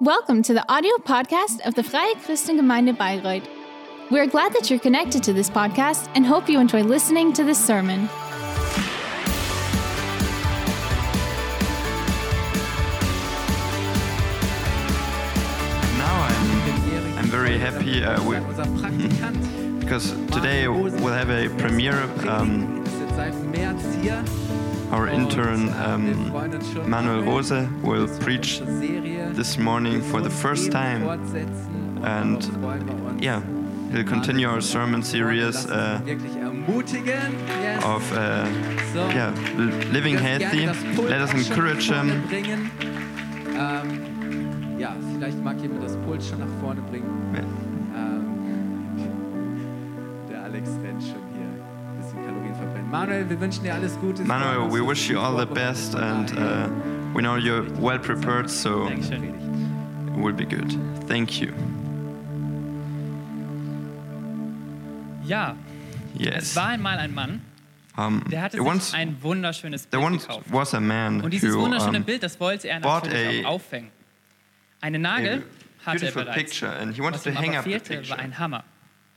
Welcome to the audio podcast of the Freie Christengemeinde Bayreuth. We're glad that you're connected to this podcast and hope you enjoy listening to this sermon. Now I'm, I'm very happy uh, with, because today we'll have a premiere. Um, our intern um, freuen uns schon Manuel Rose will preach this morning for the first time. And darauf freuen wir uns. Yeah, he'll continue our sermon series uh, uns wirklich ermutigen. Yes. of uh, yeah living healthy. gerne das Pult Let us encourage him. Ja, vielleicht mag jemand das Pult schon nach vorne bringen. Ähm, der Alex rennt schon Manuel, wir wünschen dir alles Gute. Manuel, we wish you all the best, and uh, we know you're well prepared, so it will be good. Thank you. Ja, es Yes. war einmal ein Mann, Um, der hatte once, ein wunderschönes Bild gekauft. was a man Und dieses who wunderschöne Bild, das wollte er natürlich a- auch aufhängen. Einen a Nagel hatte er bereits. picture, and he wanted Was to hang up fehlte, war ein Hammer.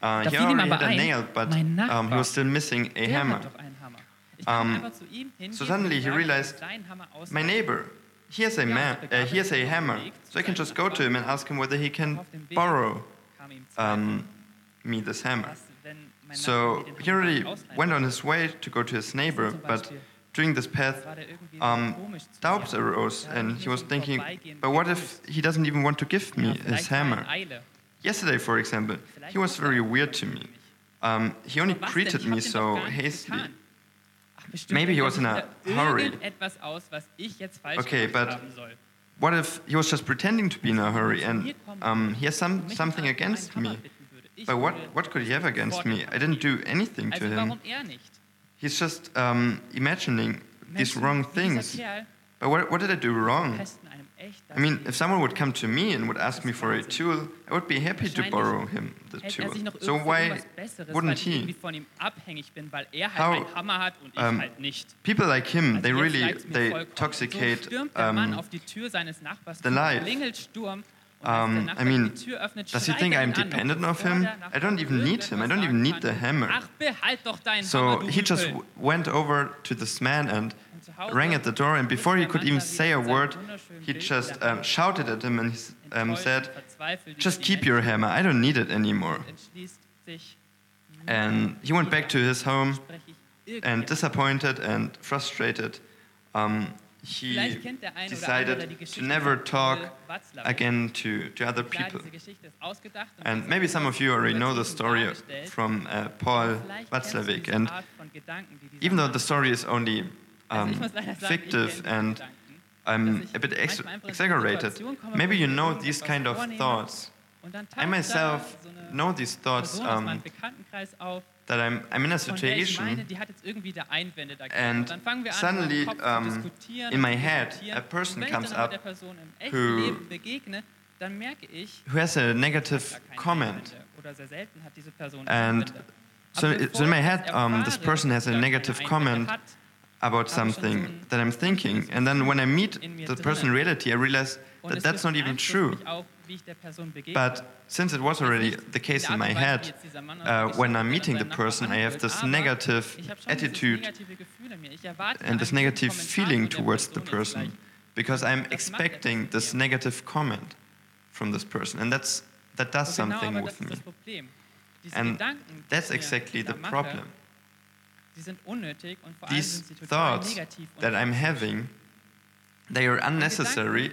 Uh, he already had a nail, but um, he was still missing a hammer. hat doch einen Hammer. Ich kann Um, einfach zu ihm hingehen so suddenly he realized, aus. My neighbor, he has a man, uh, he has a hammer, so I can just go to him and ask him whether he can borrow um, me this hammer. was, wenn mein Nachbar So he already went on his way to go to his neighbor, but during this path, war der irgendwie so um, doubts arose, Er and he was thinking, but what if he doesn't even want to give me his er hammer? Yesterday, for example, he was very weird to me. Um, he only greeted me so doch gar nichts hastily. getan. Ach, bestimmt Maybe he was in a hurry. Irgendetwas aus, was ich jetzt falsch Okay, but- What if he was just pretending to be in a hurry and um, he has some, something against me? bitten würde. Ich But what, what could he have against me? I didn't do anything to him. er? He's just um, imagining these wrong things. But what, what did I do wrong? Pesten einem echt I mean, if someone would come to me and would ask me for a tool, I would be happy to borrow him the er tool. So why irgendwas Besseres, weil wouldn't he? abhängig bin, weil er How, einen und ich um. People like him, they really they toxicate So stürmt der Mann um, Tür seines Nachbars, the life. klingelt Sturm und Um, I mean, die Tür öffnet, does he think er I'm dependent of him? I don't even need him. I don't even need the hammer. sagen kann, Ach, behalt doch deinen So he just went over to this man and Und zu Hause rang at the door, and before he could even say a word, he just um, shouted at him and um, said, Just keep your hammer. I don't need it anymore. And he went back to his home, and disappointed and frustrated, um, he decided to never talk again to, to other people. And maybe some of you already know the story from uh, Paul Watzlawick. And even though the story is only um, muss leider sagen, ich fictive and I'm a bit ex manchmal einfach in so exaggerated, maybe you know these kind of thoughts. I myself da so eine know these thoughts um, meinem Bekanntenkreis auf, that I'm, I'm in a von der ich meine, situation die hat jetzt irgendwie da Einwände dagegen. And und dann fangen wir an, suddenly, um, in my head, a person comes ich dann aber up der Person im echten who- Leben begegne, dann merke ich, who has a negative comment. Einwände. Oder sehr selten hat diese Person And So, so in my head, um, this person has a sie gar keine negative comment about ich schon so something that I'm thinking. And then when I meet the person in reality, I realize that that's not even true. mich Auch, wie ich der Person begegne. But since it was already the case in my head, uh, when I'm meeting the person, I have this negative attitude and this negative feeling towards the person because I'm expecting this negative comment from this person, and that's that does something with me. And that's exactly the problem. These thoughts that I'm having, they are unnecessary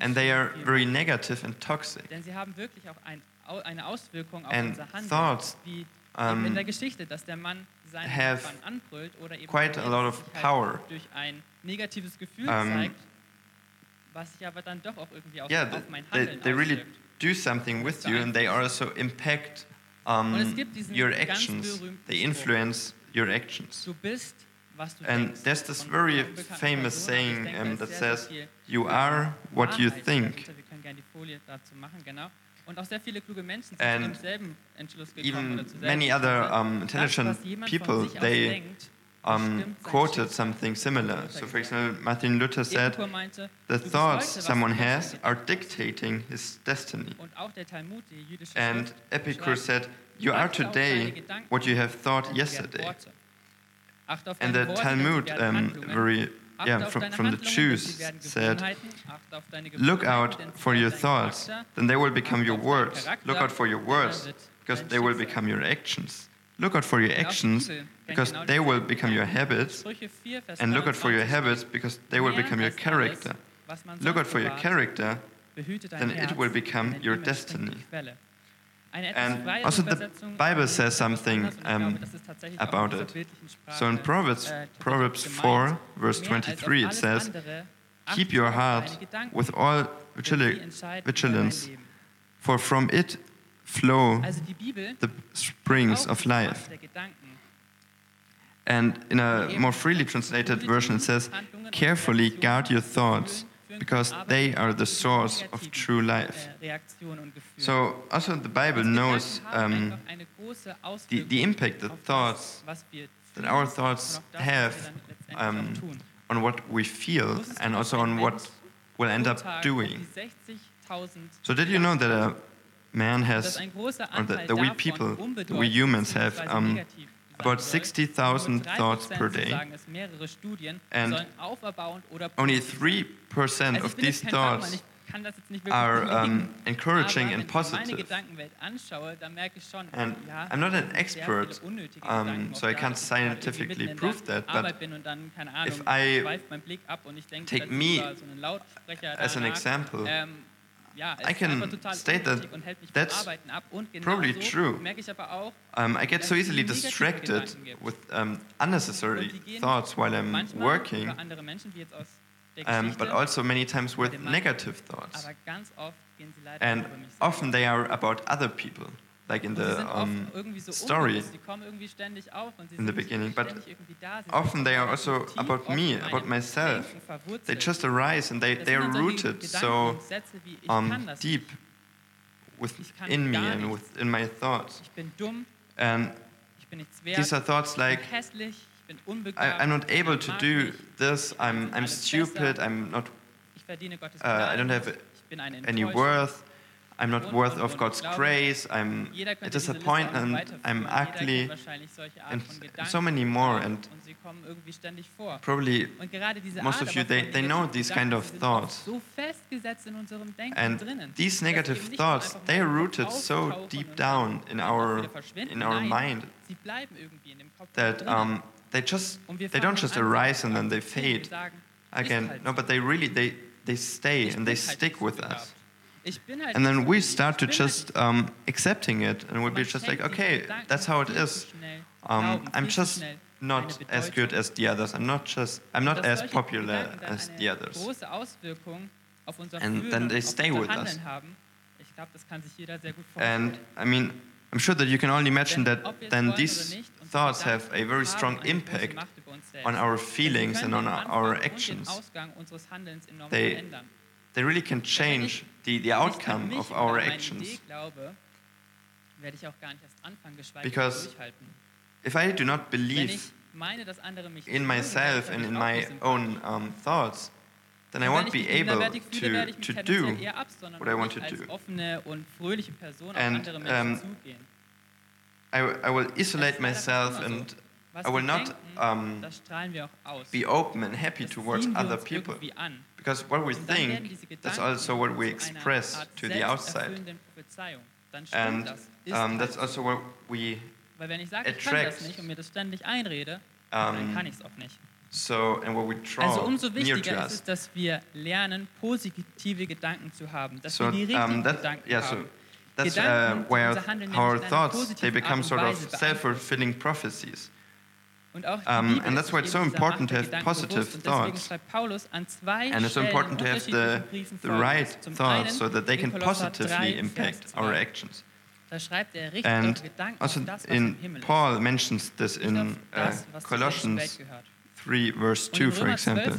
and they are very negative and toxic. Denn sie haben wirklich auch ein, eine Auswirkung auf And unser Handeln, thoughts, wie um, in der Geschichte, dass der Mann seinen have Nachbarn anbrüllt oder eben quite a lot of power. durch ein negatives Gefühl Um, zeigt, was sich aber dann doch auch irgendwie auf, Yeah, auf mein they, Handeln they really do something with you and they also impact um, Und es gibt diesen your actions. They influence your actions. Du bist, was du And there's this very famous Person, aber ich saying um, that says, You are what you think. dahinter. Wir können gerne die Folie dazu machen, genau. Und auch sehr viele kluge Menschen sind And zu demselben Entschluss gekommen Even oder zur selben many other um, intelligent people, von sich aus they um, quoted something similar. So, for example, Martin Luther said, The thoughts someone has are dictating his destiny. hast. Und auch der Talmud, die jüdische And Epicurus said, You are achte auf deine today what you have thought yesterday. Worte. Achte auf And the Talmud, denn sie werden um, very, yeah, from, from the Jews said, Gewohnheiten. Achte auf deine Look out for your thoughts, then they will become your words. Look out for your words, because they will become your actions. Look out for your Und auch die actions, because they will become your habits. Sprüche 4, Vers And look out for your habits, because they will become your character. Look out for your character, then it will become your ihm entspringt die destiny. Quelle. Eine etwas And also the Bible says something, anders und ich um, glaube, das ist tatsächlich auch in about it. So in Proverbs, äh, Proverbs 4, verse Mehr als auf 23, it says, Keep your heart with all denn sie vigil- entscheiden über dein vigilance, for from it flow Also die Bibel the springs of life. And in a more freely translated version, it says, Carefully guard your thoughts, because they are the source of true life. Reaktionen und Gefühle. So, also the Bible knows um, einfach eine große the, the impact that thoughts, that our thoughts auf das, was have wir dann letztendlich auch um, on what we feel and also on what we'll end up doing. So, did you know that a man has, or that the we people, we humans have um, about 60,000 thoughts per day. sagen es mehrere Studien, And sollen auferbauend oder Only 3% of ich bin jetzt these thoughts ich kann das jetzt nicht wirklich are um, encouraging and wenn ich meine positive. Gedankenwelt anschaue, dann merke ich schon, And I'm not an expert, um, so I can't scientifically prove that, but Arbeit bin und dann, keine Ahnung, if I schweift mein Blick ab und ich denke, take me über so einen Lautsprecher as an example, ähm, I can state that unnötig und hält mich vom that's Arbeiten ab. Und probably true. merke ich aber auch, Um, I get so easily distracted with um, unnecessary und die gehen thoughts while I'm working, für andere Menschen, wie jetzt aus der um, but also many times with negative thoughts. aber ganz oft gehen sie leider And über mich selbst. often they are about other people, like in the um, so story unbewusst, die kommen irgendwie ständig auf in the beginning. But ständig irgendwie da. Sie often they are also about me, about myself. They just arise and they, they are rooted so und Sätze wie, ich um, deep nicht. Ich kann within me and within my thoughts. Ich bin dumm, And ich bin nichts wert, these are thoughts like, bin hässlich, ich bin I, I'm not able to do this, I'm, I'm stupid. I'm not ich verdiene Gottes uh, I don't have Gnade, ich bin eine any worth, I'm not worth of. God's grace, I'm a disappointment. I'm ugly, and so many more. And probably most of you, they- they know these kind of thoughts. And these negative thoughts, they are rooted so deep down in our in our mind that um, they just they don't just arise and then they fade again. No, but they really they they stay and they stick with us. Ich bin halt And then we start to Ich bin halt just um, accepting it, and we'll be just like, okay, that's how it is. Um, I'm just not as good as the others. I'm not just I'm not as popular as the others. große Auswirkung auf unser And then they stay with us. Handeln haben. Ich glaube, das kann sich jeder sehr gut vorstellen. And I mean, I'm sure that you can only imagine that ob wir es then these oder nicht, unsere thoughts have a very strong impact Macht über uns selbst. on our feelings and on our actions. Ausgang unseres Handelns enorm They. They really can change the, the Wenn ich an outcome of our actions. Idee glaube, werde ich auch gar nicht erst anfangen, geschweige Because. If I do not believe ich meine, dass andere mich in myself and in my own um, thoughts, then I won't be able minderwertig fühle, werde to, to do tendenziell eher absondern what I want to do. offene und fröhliche Person auf And, um. I, I will isolate myself and I will not um, das strahlen wir auch aus. be open and happy towards other people. Because what we Und dann werden think, that's also what we express to the outside. selbsterfüllenden Prophezeiung. Dann stimmt And um, that's also what we, Weil wenn ich sage, ich kann das attract, nicht und mir das ständig einrede, dann um, kann ich es auch nicht. so, and what we Also draw umso near to wichtiger ist es, us. dass wir lernen, positive Gedanken zu haben, dass So, wir die richtigen um, that, Gedanken yeah, so that's uh, where our nämlich in einer thoughts, they become sort of self-fulfilling prophecies. Um, and that's why it's so important to have positive thoughts. And it's so important to have the, the right thoughts so that they can positively impact our actions. And also in Paul mentions this in uh, Colossians 3 verse 2 for example.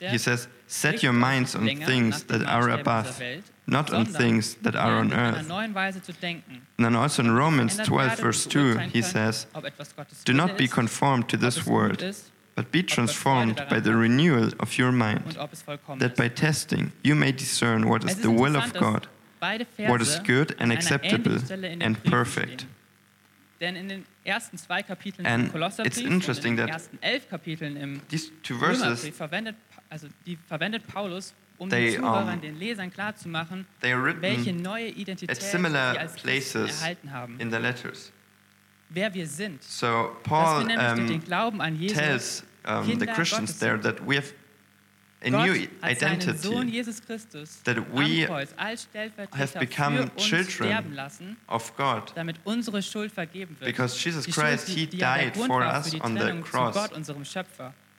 He says, "Set your minds on things that are above." not on things that are on earth. And then also in Romans 12, verse 2, he says, Do not be conformed to this world, but be transformed by the renewal of your mind, that by testing you may discern what is the will of God, what is good and acceptable and perfect. And it's interesting that these two verses also die verwendet Paulus um they, den Zuhörern, den Lesern klarzumachen, welche neue Identität sie als Christen erhalten haben. In the. Wer wir sind. So Paul dass wir nämlich um, den Glauben an Jesus tells um, the Christians there that we have a Gott new identity that we have become children of God because Jesus Christ he died for us on the cross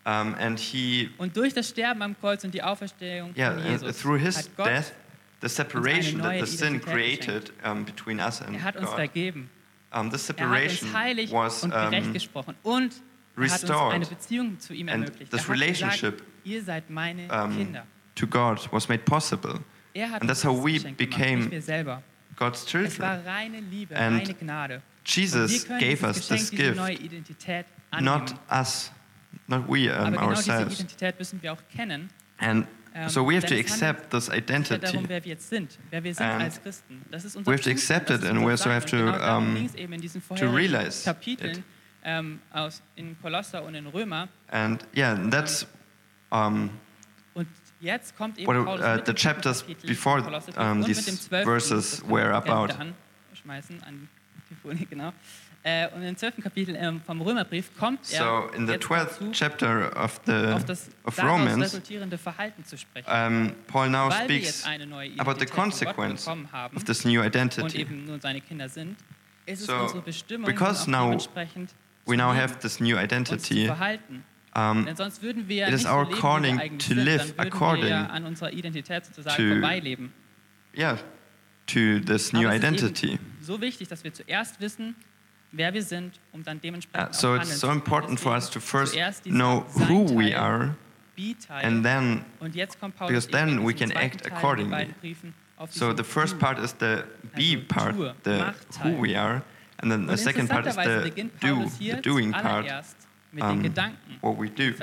Um, and he, und durch das Sterben am Kreuz und die Auferstehung yeah, von Jesus through his hat Gott death, the separation that the sin created um, between us and er hat uns God, vergeben. Um, this separation er hat uns was und um, gesprochen und er hat uns eine Beziehung zu ihm ermöglicht. This er relationship gesagt, ihr seid meine um, To God was made possible. Er hat and that's how we became God's children. Es war reine Liebe, and reine Gnade. Jesus gave us this gift, not us not we um, Aber genau diese Identität wir auch kennen. And ähm, so we have to accept this identity. Darum, wer wir jetzt sind, wer wir sind als Christen. Das ist unser we have to accept it and we also have to, um, to realize Kapiteln, it. Um, aus, in Kolosser und in Römer. And yeah, that's um, und jetzt kommt eben what, uh, the chapters before um, these verses were about. Schmeißen an die Folie genau. Äh, und im 12. Kapitel ähm, vom Römerbrief kommt er so in the 12th chapter of the auf das of Romans resultierende Verhalten zu sprechen. Um, Paul now weil speaks wir eine neue about the consequence haben, of this new identity. Und eben nun seine Kinder sind, ist so, es unsere Bestimmung, because now dementsprechend we now have this new identity. Um, it is our calling to live according to, yeah, to this new identity. so wichtig, dass wir zuerst wissen, wer wir sind, um dann dementsprechend uh, so auch it's so important for us to first know who we are and then because then we can act accordingly. So the first part is the be part, the who we are, and then the second part is the do, the doing part, um, what we do.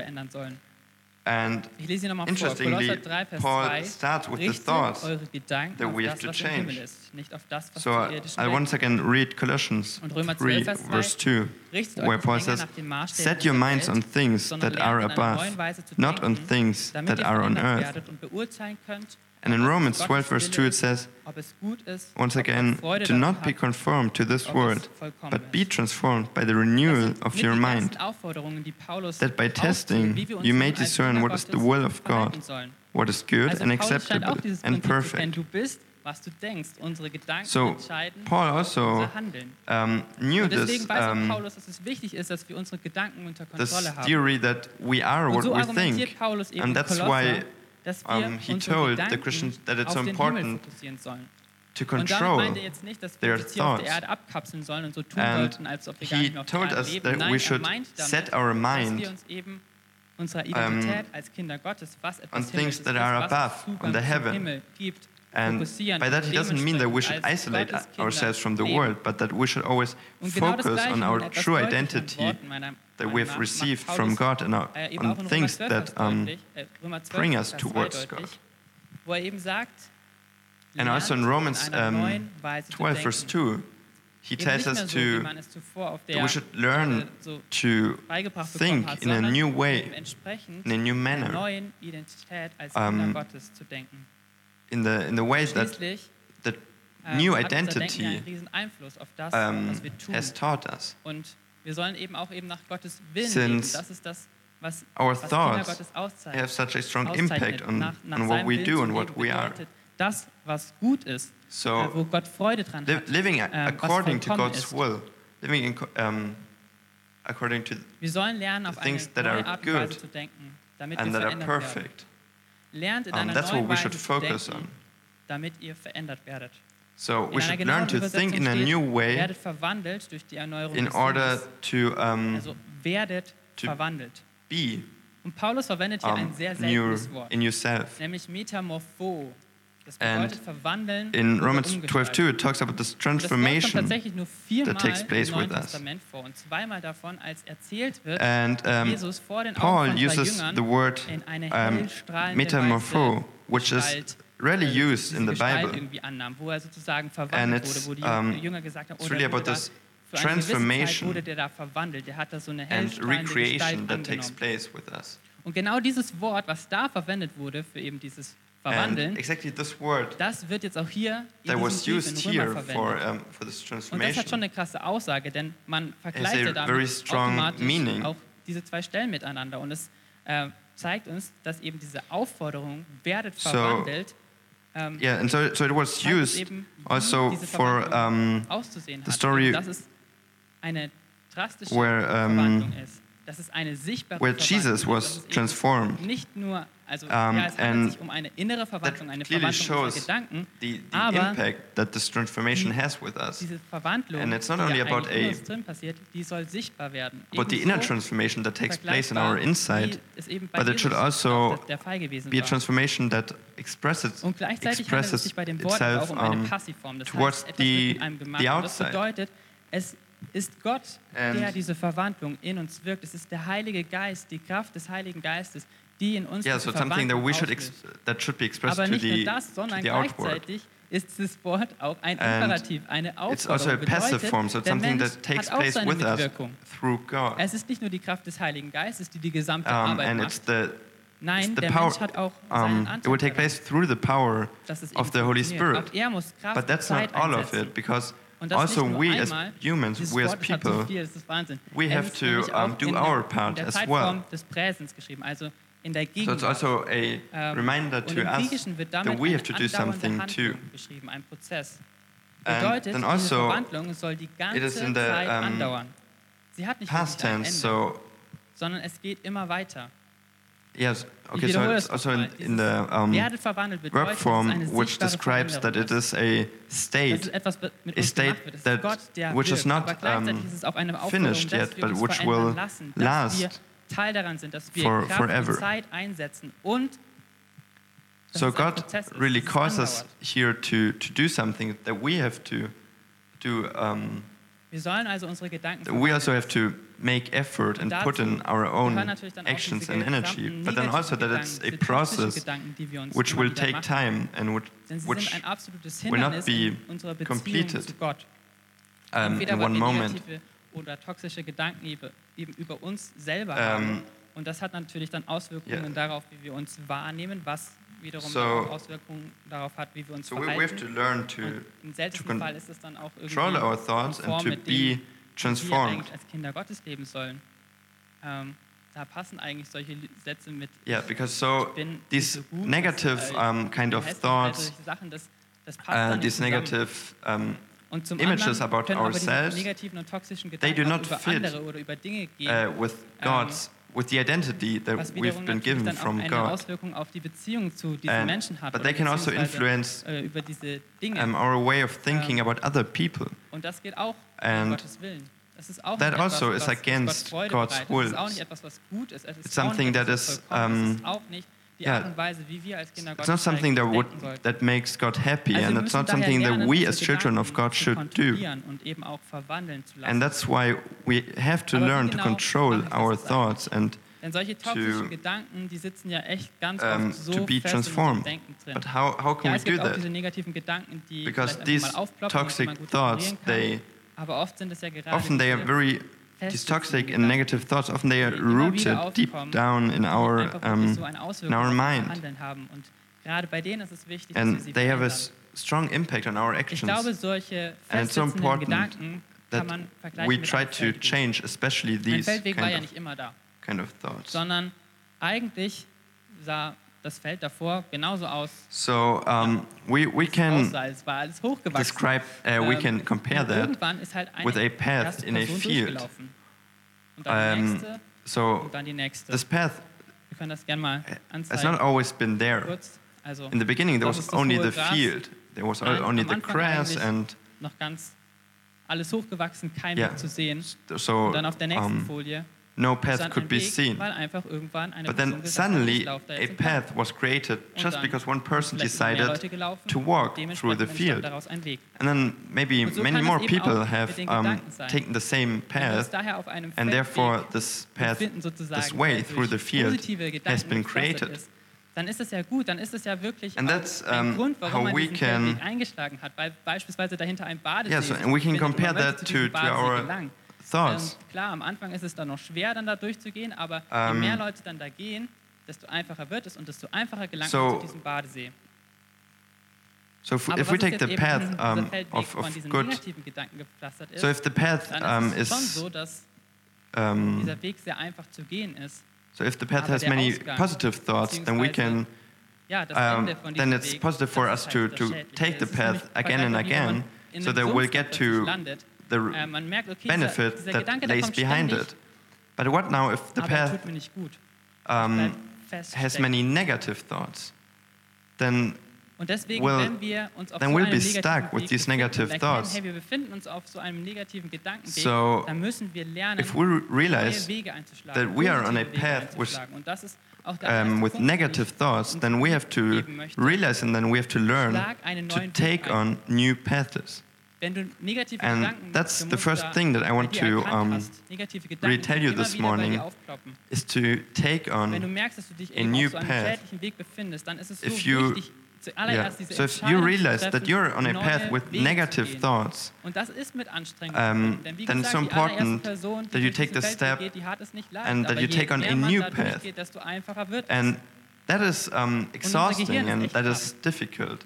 And ich lese nochmal vor, 3, Vers Paul 2, starts with the thought that we have das, to change. Ist, das, so I once again read Colossians 3, verse 2, where Paul says, Set your minds on things that are above, not on things that are on earth. And in Romans 12, verse 2, it says, Once again, do not be conformed to this world, but be transformed by the renewal of your mind, that by testing you may discern what is the will of God, what is good and acceptable and perfect. So, Paul also um, knew this, um, this theory that we are what we think. And that's why dass wir um, he told the Christians that it's so important to control their thoughts. So he told us that we should set our mind um, on things that are above, on the heaven. And by that, he doesn't mean that we should isolate ourselves from the world, but that we should always focus on our true identity that we've received from God and, are, things that um, bring us towards God. And also in Romans um, 12, verse 2, he tells us to that we should learn to think in a new way, in a new manner, um, in the in the ways that that new identity um, has taught us. Wir sollen eben auch eben nach Gottes Willen leben. Das ist das, was, our was Kinder Gottes auszeichnet. have such a strong impact on, nach, nach on what we do and what we are. Das, was gut ist, so, äh, wo Gott Freude dran hat, living ähm, according to God's ist. will, living in, um, according to wir sollen lernen, auf things eine that are good zu denken, damit and that are perfect. Werden. Lernt in um, einer that's what we should focus denken, on. damit ihr verändert werdet. So we should learn to think in a new way in order to, um, to be um, ein sehr in yourself. And. In Romans 12:2 it talks about this transformation that takes place with us. And um, Paul uses the word um, metamorpho, which is rarely äh, used in the Bible. annahm, wo er sozusagen And it's, wurde, um, it's really about this transformation so and recreation that takes place with us. Und genau dieses Wort, was da verwendet wurde für eben dieses And Verwandeln, exactly this word das wird jetzt auch hier in that was diesem Brief used in Römer here for, verwendet. um, for this Und das hat schon transformation eine krasse Aussage, denn man a vergleicht ja very damit strong automatisch meaning. auch diese zwei Stellen miteinander. Und es äh, zeigt uns, dass eben diese Aufforderung, werdet So, verwandelt, ähm, Yeah, and so, so it was used also for um, the story Und dass es eine drastische where, um, ist. Eine sichtbare where Jesus was dass es eben transformed. Nicht nur, also Um, and um eine innere Verwandlung, eine clearly shows Gedanken, the, the impact that this transformation has with us. And it's not only about a- passiert, die soll sichtbar werden. But the inner transformation that takes place in our inside, eben bei but it should also der Fall gewesen be a transformation that expresses, Und gleichzeitig handelt es expresses sich bei dem Wort aber auch itself um eine um, Passivform. Das towards the- wird mit einem gemacht. the outside. Ist Gott, And- der diese Verwandlung in uns wirkt. Es ist der Heilige Geist, die Kraft des Heiligen Geistes, die in uns yeah, so something that we should that should be expressed Aber to nicht nur das, sondern gleichzeitig ist dieses Wort auch ein Imperativ, eine It's also a Aufforderung. passive Bedeutet, form, so it's something that takes place with us through God. Es ist nicht nur die Kraft des Heiligen Geistes, die die gesamte Um, Arbeit and macht. Nein, der power. Mensch hat auch seinen Um, Anteil it will take place through the power of the Holy. Spirit. Er But that's not all of it, because das also we as humans, we as Wort hat so people, viel, das ist Wahnsinn. we have to, um, do our part as well. des Präsens geschrieben, also in der So it's also a Ähm, reminder to us Griechischen wird damit that we have to do something too. beschrieben, ein Prozess. And then also Verwandlung soll die ganze is in the, um, andauern. Sie hat nicht Past tense, so sondern es geht immer weiter. Yes, okay, so it's also in, in the um, Werdet verwandelt bedeutet, verb form which describes that it is a state es etwas mit a state gemacht wird. Es ist that- which is not, um, ist es auch eine Aufforderung, finished yet, but which will last wir Teil daran sind, dass wir for forever. und Zeit einsetzen und dass So God really calls us here to, to do something that we have to do. Um, Wir sollen also unsere Gedanken that we also have to make effort and put in our own natürlich dann auch actions and energy, but then also that it's a process Gedanken, die wir uns which will take time and which sind ein absolutes will not be in unserer Beziehung completed. um, in one moment. oder toxische Gedanken eben, über uns selber Ähm, haben. Und das hat natürlich dann Auswirkungen ja. darauf, wie wir uns wahrnehmen, was wiederum So- Auswirkungen darauf hat, wie wir uns So we, we have to verhalten. learn to Und im seltensten Fall ist es dann auch irgendwie control our thoughts and to mit dem, be wie wir transformed. als Kinder Gottes leben sollen. Ähm, da passen eigentlich solche Sätze mit Yeah, because so bin these so gut, negative das, äh, um, kind of thoughts, Sachen, das, das uh, these zusammen. negative um, Und zum images anderen about ourselves, negativen und toxischen they Gedanken do auch not fit, andere oder über Dinge gehen, uh, with God's, with the identity that we've been given from God. Auf die zu And- but they can also influence äh, über diese Dinge. um, our way of thinking Ähm, about other people. und das geht auch and um Gottes Willen. Das ist auch that etwas, also is against God's will. Das ist auch nicht etwas, was gut ist. Es ist It's something that is, vollkommen ist. Es um, ist auch nicht die yeah. Art und Weise, wie wir als Kinder It's not something that would that makes God happy, and it's not something that we as children of God should do. kontrollieren und eben auch verwandeln zu lassen. And that's why we have to learn to control mache ich das our thoughts and Denn solche toxischen to, Gedanken, die sitzen ja echt ganz um, oft so to be fest in transformed. Denken drin. But how, how ja, can we es do gibt auch that? diese negativen Gedanken, die Because vielleicht these mal aufploppen und die toxic man gut thoughts, kann. they Aber oft sind es ja gerade often they are very these toxic and negative thoughts often they are die immer wieder rooted deep down in our um, in our mind, Handeln haben. Und gerade bei denen ist es wichtig, dass wir and they have a strong impact on our actions. And it's so important that we try to change, especially these Feldweg war ja kind of, nicht immer da, kind of thoughts. sondern eigentlich sah das Feld davor genauso aus, So um, we we can aussah. Es war alles hochgewachsen. describe, uh, we Ähm, can compare that. Irgendwann ist halt there. with a path erste in a Person field. durchgelaufen. Und dann die Um, no path could be seen. But then suddenly, a path was created just because one person decided to walk um, through the field. And then maybe many more people have um, taken the same path, and therefore, this path, this way through the field, has been created. dann ist es ja gut, dann ist es ja wirklich um, ein Grund, warum man diesen can, Weg eingeschlagen hat, weil beispielsweise dahinter ein Badesee yeah, so, and we can compare that to, our gelangen. thoughts. Ähm, klar, am Anfang ist es dann noch schwer, dann da durchzugehen, aber um, je ähm, mehr Leute dann da gehen, desto einfacher wird es und desto einfacher gelangt so, man zu diesem Badesee. So if, if we take the path um, of, of good, ist, so if the path um, is so, dass dieser Weg sehr einfach zu gehen ist. So if the path has many Ausgang, positive thoughts, then we can ja, um, then it's Weg, positive for us halt to, to take the path again and again, so that we'll get to the äh, merkt, okay, benefit dieser, dieser that Gedanke, lays behind it. But what now if the path er um, er has many negative thoughts? Then Und deswegen, well, wenn wir uns auf so we'll be stuck with befinden, negative hey, wir befinden uns auf so einem negativen Gedankenweg, so, dann müssen wir lernen, neue Wege einzuschlagen, that we are on a path Und das ist auch der um, with Punkt, negative thoughts, then we have to realize and then we have to learn to take on new paths. And that's the first thing that I want to um, really tell you this morning is to take on a new path. If you yeah. So if you realize that you're on a path with negative thoughts, um, then it's so important that you take the step and that you take on a new path. And that is um, exhausting and that is difficult.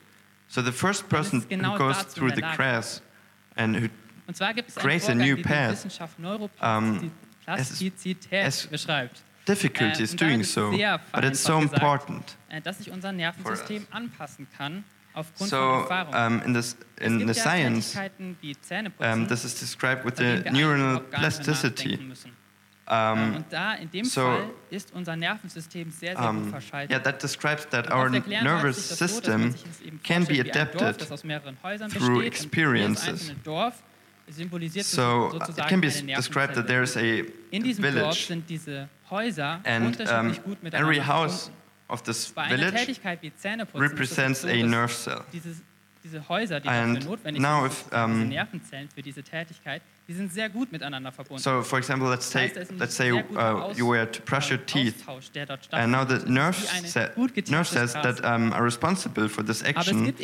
So the first person who goes through the grass and who Und zwar gibt es einen Vorgang, new path. Ähm, die Difficulties doing so, but it's so important. Dass sich unser Nervensystem anpassen kann so. Um, in this, in the science, um, this is described with the neuronal plasticity. Um, und da in dem so, Fall ist unser Nervensystem sehr, sehr um, gut. Ähm, yeah, that describes that our nervous system can be adapted Dorf, through experiences. so uh, it can be described that there is a village. and um, every house of this village represents a nerve cell. and now if, um, Die sind sehr gut miteinander verbunden. So, for example, let's take, let's say uh, you were to brush your teeth, and now the nerves, sa nerve cells that um, are responsible for this action,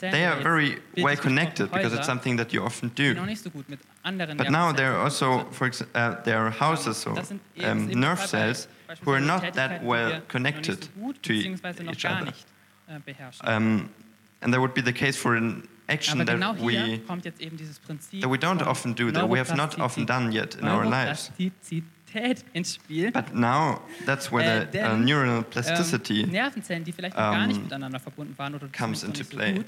they are very well connected because it's something that you often do. But now there are also, for example, uh, there are houses or um, nerve cells who are not that well connected to each other. Um, and that would be the case for an action that we kommt jetzt eben that we don't often do, that we have not often done yet in our lives. But now that's where the uh, neural plasticity um, comes into play.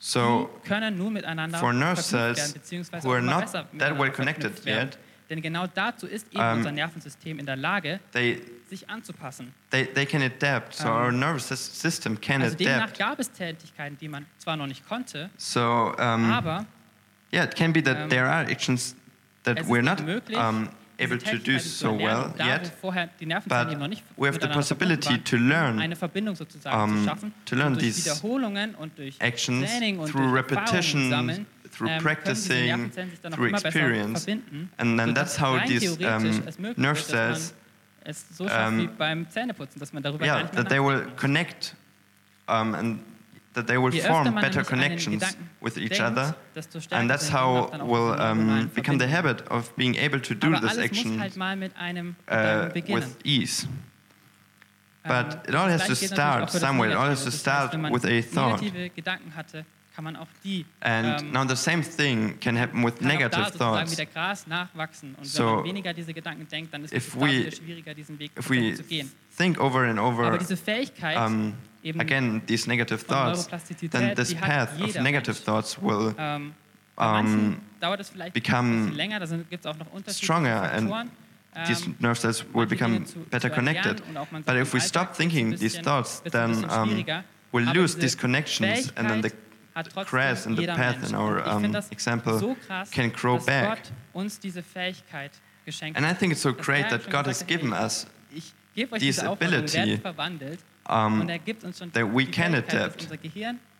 So so, for nerve cells who are not that well connected yet, Denn genau dazu ist eben um, unser Nervensystem in der Lage, they, sich anzupassen. They, they can adapt, so um, our ähm, nervous system can also adapt. gab es Tätigkeiten, die man zwar noch nicht konnte, so, um, aber yeah, it can be that um, there are actions that we're not möglich, um, able to do so well yet, but we have the possibility to learn, um, to learn these actions through repetition, through ähm, practicing, through experience. And then that's how these um, nerve cells, so um, yeah, that they will connect um, and that they will form better connections with each other. And that's how will um, become the habit of being able to do this action halt uh, with ease. But it all has to start somewhere. It all has to start with a thought kann man auch die. And ähm, now the same thing can happen with negative thoughts. Gras nachwachsen. Und so wenn man weniger diese Gedanken denkt, dann ist es we, schwieriger, diesen Weg if we zu gehen. Think over and over, Aber diese Fähigkeit, um, again, these negative thoughts, then this path of negative Mensch. thoughts will ähm, um, become länger, stronger and ähm, these nerve cells will become better connected. But if we stop thinking these thoughts, then um, we'll lose these connections and then the grass and the path in our um, example so krass, can grow back. and I think it's so great that God has given us this ability um, that we can adapt.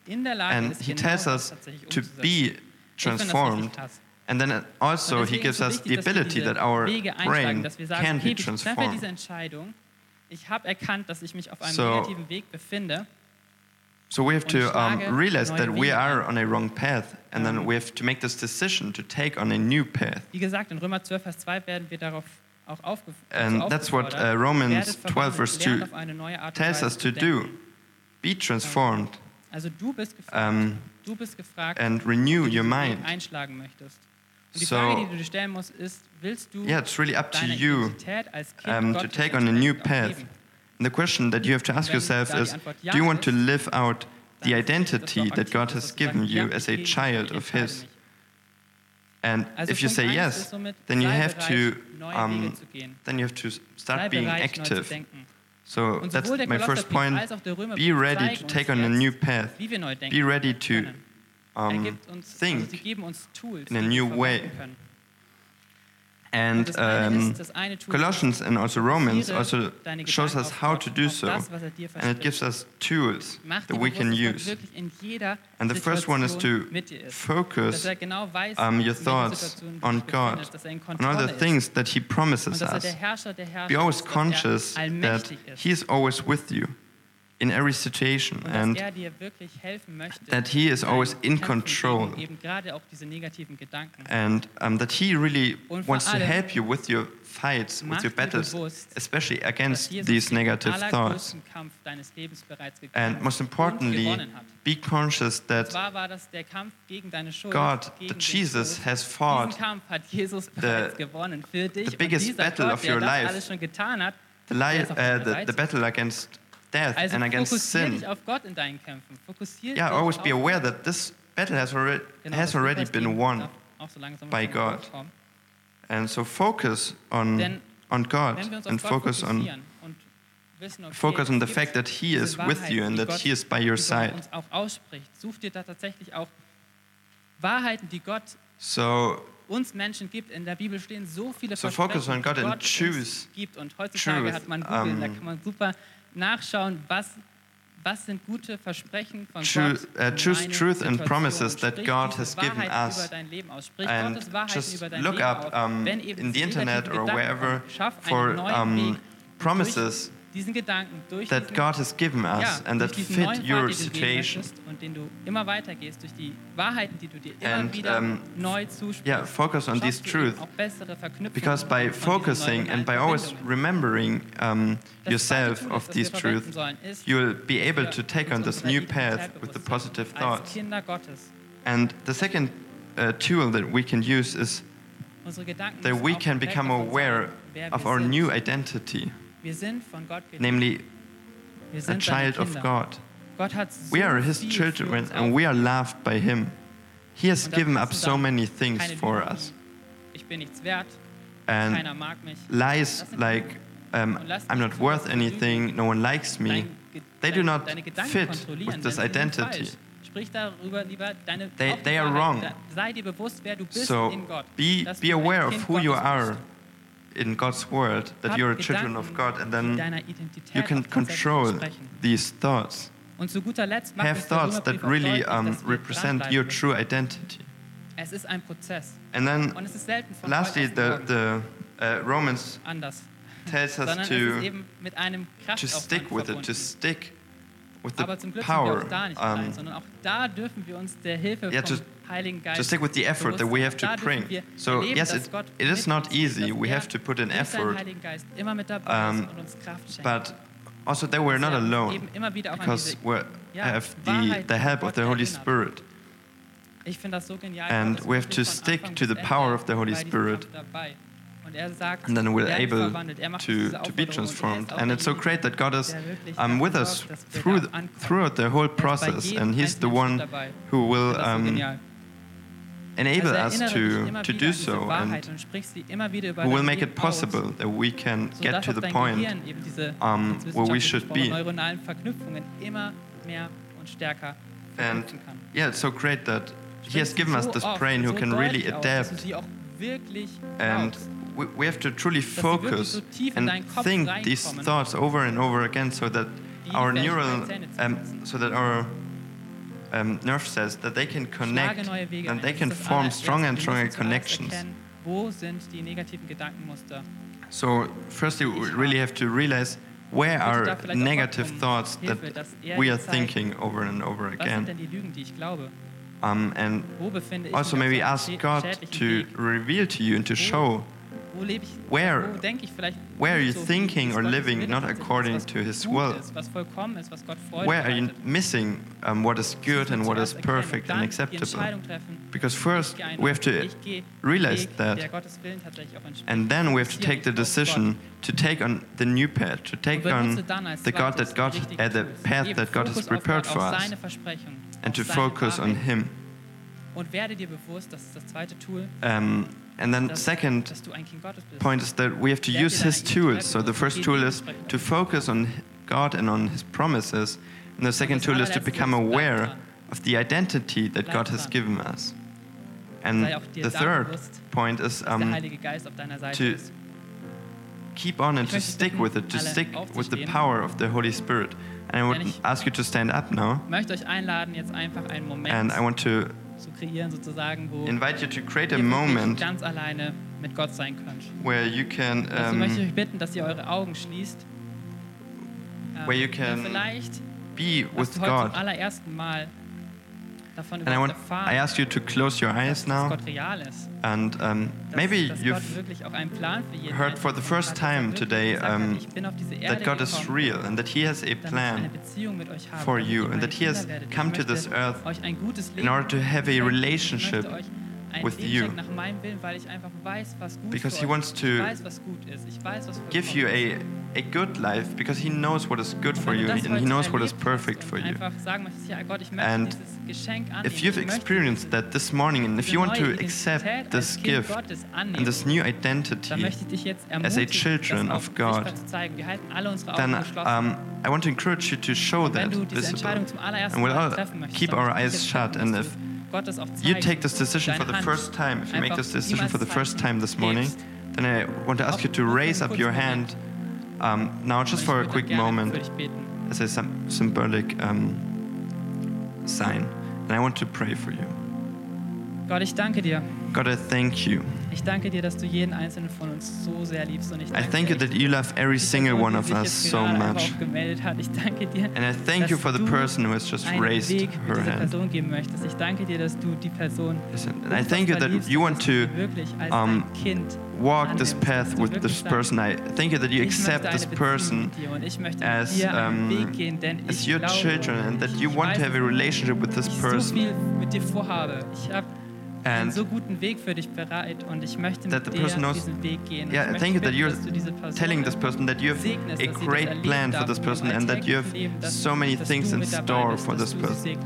And He tells us to be transformed. And then also, He gives us the ability that our brain can be transformed. so, so we have to um, realize that we are on a wrong path and then we have to make this decision to take on a new path. Wie gesagt, in Römer 12 Vers 2 werden wir darauf auch And that's what uh, Romans 12 verse 2 tells us to do. Be transformed. Also du bist gefragt, um, du bist gefragt and renew your mind. einschlagen möchtest. So, yeah, it's really up to you um, to take on a new path. And the question that you have to ask yourself is do you want to live out the identity that God has given you as a child of His? And if you say yes, then you have to um, then you have to start being active. So that's my first point. Be ready to take on a new path. Be ready to um, think in a new way. And um, Colossians and also Romans also shows us how to do so, and it gives us tools that we can use. And the first one is to focus um, your thoughts on God, on all the things that He promises us. Be always conscious that He is always with you in every situation and that he is always in control. and um, that he really wants to help you with your fights, with your battles, especially against these negative thoughts. And most importantly, be conscious that God, that Jesus has fought uh, the, the biggest battle of your life, the, uh, the, the battle against death also and against sin. Auf Gott in deinen Kämpfen. Yeah, always be aware that this battle has already, genau, has already been won so by God. And so focus on, on God and focus on wissen, okay, focus on the fact that He is Wahrheit, with you and that Gott He is by your side. Such dir da tatsächlich auch Wahrheiten, die Gott so, uns Menschen gibt. In der Bibel stehen so viele so focus on God and choose, gibt. Und heutzutage hat man Google, um, da kann man super nachschauen, was True, uh, choose truth and promises that God has given us. And just look up um, in the internet or wherever for um, promises diesen Gedanken durch that diesen, God has given us ja, and that fit your situation. und den du immer weitergehst durch die Wahrheiten, die du dir immer and, wieder um, neu zusprichst. Yeah, focus on these truths. Because by focusing and by always remembering um, yourself of these truths, you will be able to take on this new path with the positive thoughts. And the second uh, tool that we can use is that we can become aware of our new identity namely a child of God. We are His children and we are loved by Him. He has given up so many things for us. And lies like, um, I'm not worth anything, no one likes me, they do not fit with this identity. They, they are wrong. So be, be aware of who you are in God's word that you're a children of God, and then you can control these thoughts. Have thoughts that really um, represent your true identity. And then, lastly, the, the uh, Romans tells us to, to stick with it, to stick with the power. Um, yeah, to stick with the effort that we have to bring. So, yes, it, it is not easy. We have to put an effort. Um, but also, we are not alone because we have the, the help of the Holy Spirit. And we have to stick to the power of the Holy Spirit. And then we're able to, to be transformed. And it's so great that God is um, with us through the, throughout the whole process, and He's the one who will um, enable us to, to do so. And we will make it possible that we can get to the point um, where we should be. And yeah, it's so great that he has given us this brain who can really adapt. And we, we have to truly focus and think these thoughts over and over again so that our neural, um, so that our um, nerve cells that they can connect and they can form strong and stronger connections. So, firstly, we really have to realize where are negative thoughts that we are thinking over and over again. Um, and also maybe ask God to reveal to you and to show where, where are you thinking or living not according to His will? Where are you missing um, what is good and what is perfect and acceptable? Because first we have to realize that, and then we have to take the decision to take on the new path, to take on the God that God, uh, the path that God has prepared for us, and to focus on Him. Um, and then second point is that we have to use his tools. So the first tool is to focus on God and on his promises. And the second tool is to become aware of the identity that God has given us. And the third point is um, to keep on and to stick with it, to stick with the power of the Holy Spirit. And I would ask you to stand up now. And I want to zu kreieren sozusagen, wo invite you to create a moment ganz alleine mit Gott sein könnt. Where you can um, also möchte ich euch bitten, dass ihr eure Augen schließt. Um, where you ähm, can vielleicht be with hast du heute God. zum allerersten Mal and I, want, I ask you to close your eyes now. And um, maybe you've heard for the first time today um, that God is real and that He has a plan for you and that He has come to this earth in order to have a relationship with you. Because He wants to give you a, a good life because He knows what is good for you and He knows what is perfect for you. And if you've experienced that this morning and if you want to accept this gift and this new identity as a children of God, then um, I want to encourage you to show that visible. And we'll keep our eyes shut and if you take this decision for the first time. If you make this decision for the first time this morning, then I want to ask you to raise up your hand um, now, just for a quick moment, as a symbolic um, sign. And I want to pray for you. God, I thank you. Ich danke dir, dass du jeden einzelnen von uns so sehr liebst und ich danke I thank you that you love every single one of us so much. Ich danke dir, And I thank you for the person who has just raised Weg her hand. Geben möchtest. Ich danke dir, dass du die Person And I thank you that you want to um, walk this path with this person. I thank you that you accept this person as, um, as your children and that you want to have a relationship with this person einen so guten Weg für dich bereit und ich möchte mit dir diesen Weg gehen. Yeah, thank you that you're telling this person that you have a great plan for this person and that you have so many things in store for this person.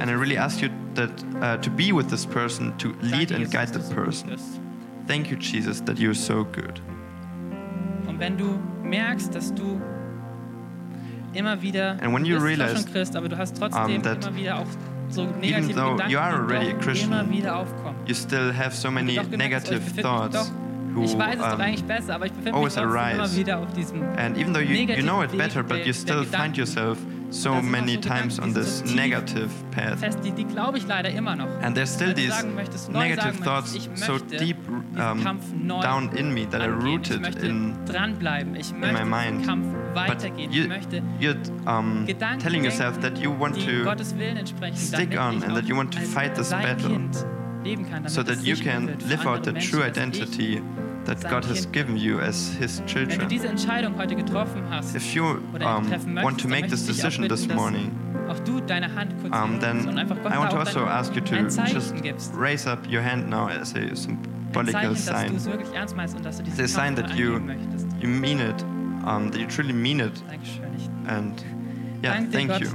And I really ask you that uh, to be with this person, to lead and guide this person. Thank you, Jesus, that you're so good. Und wenn du merkst, dass du immer wieder and when you realize, Christ, aber du hast trotzdem um, that so even though Gedanken, you are already a Christian, you still have so many negative thoughts. who um, always arise, And even though you, you know it better, but you still find yourself so many times on this negative path. And there's still these negative thoughts so deep um, down in me that are rooted in, in my mind. But you, you're um, telling yourself that you want to stick on and that you want to fight this battle so that you can live out the true identity that God has given you as His children. If you um, want to make this decision this morning, um, then I want to also ask you to just raise up your hand now as a symbolic sign. It's a sign that you, you mean it, um, that you truly mean it. And yeah, thank you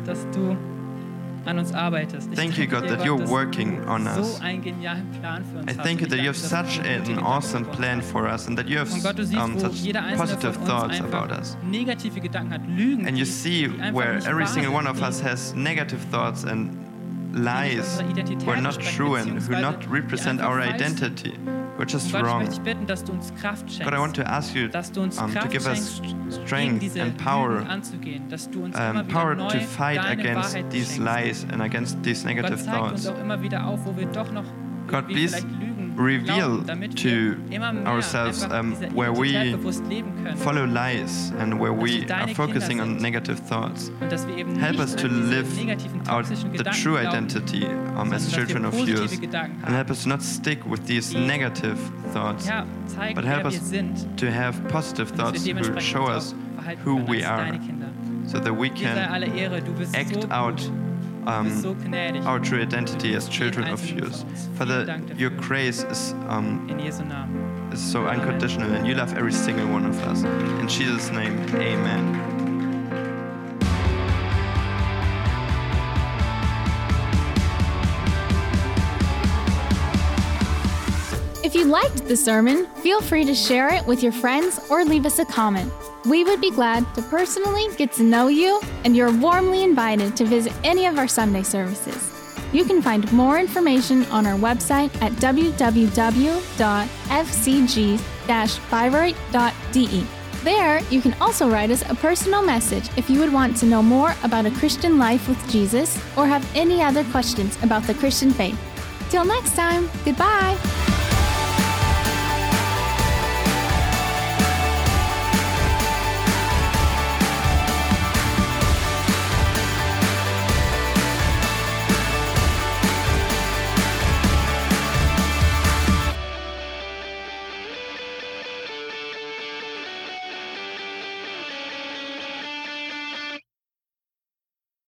an uns arbeitest. Thank you, God, that you're working on us. So einen genialen Plan für uns I thank you that you have such an awesome plan for us and that you have Gott, siehst, um, such positive thoughts about us. Negative Gedanken hat, Lügen, and you see where every single one of us has negative thoughts and lies who are not true and who not represent our identity which is Und Gott, wrong. möchte bitten, dass du uns Kraft God, I want to ask you dass du uns um, to give us strength diese and power, anzugehen, dass du uns um, immer power neu to fight against Wahrheit these schenkst. lies and against these Gott negative uns thoughts. auch immer wieder auf, wo wir doch noch God, please vielleicht reveal to wir immer mehr ourselves, um, where we Identität bewusst leben können. Follow lies and where we are focusing on negative thoughts. Und dass wir eben Help us to live out the true identity um, as children of yours. And help us not stick with these negative thoughts, but help us to have positive thoughts who show us who we are, so that we can alle Ehre, du bist so act out du bist so um, our true identity as children of einzelnen yours. von. Father, Vielen Dank dafür. your grace is um, In Jesu Namen. is so unconditional, and you love every single one of us. In Jesus' name, Amen. If you liked the sermon, feel free to share it with your friends or leave us a comment. We would be glad to personally get to know you, and you're warmly invited to visit any of our Sunday services. You can find more information on our website at www.fcg-bayreuth.de. Oh there, you can also write us a personal message if you would want to know more about a Christian life with Jesus or have any other questions about the Christian faith. Till next time, goodbye!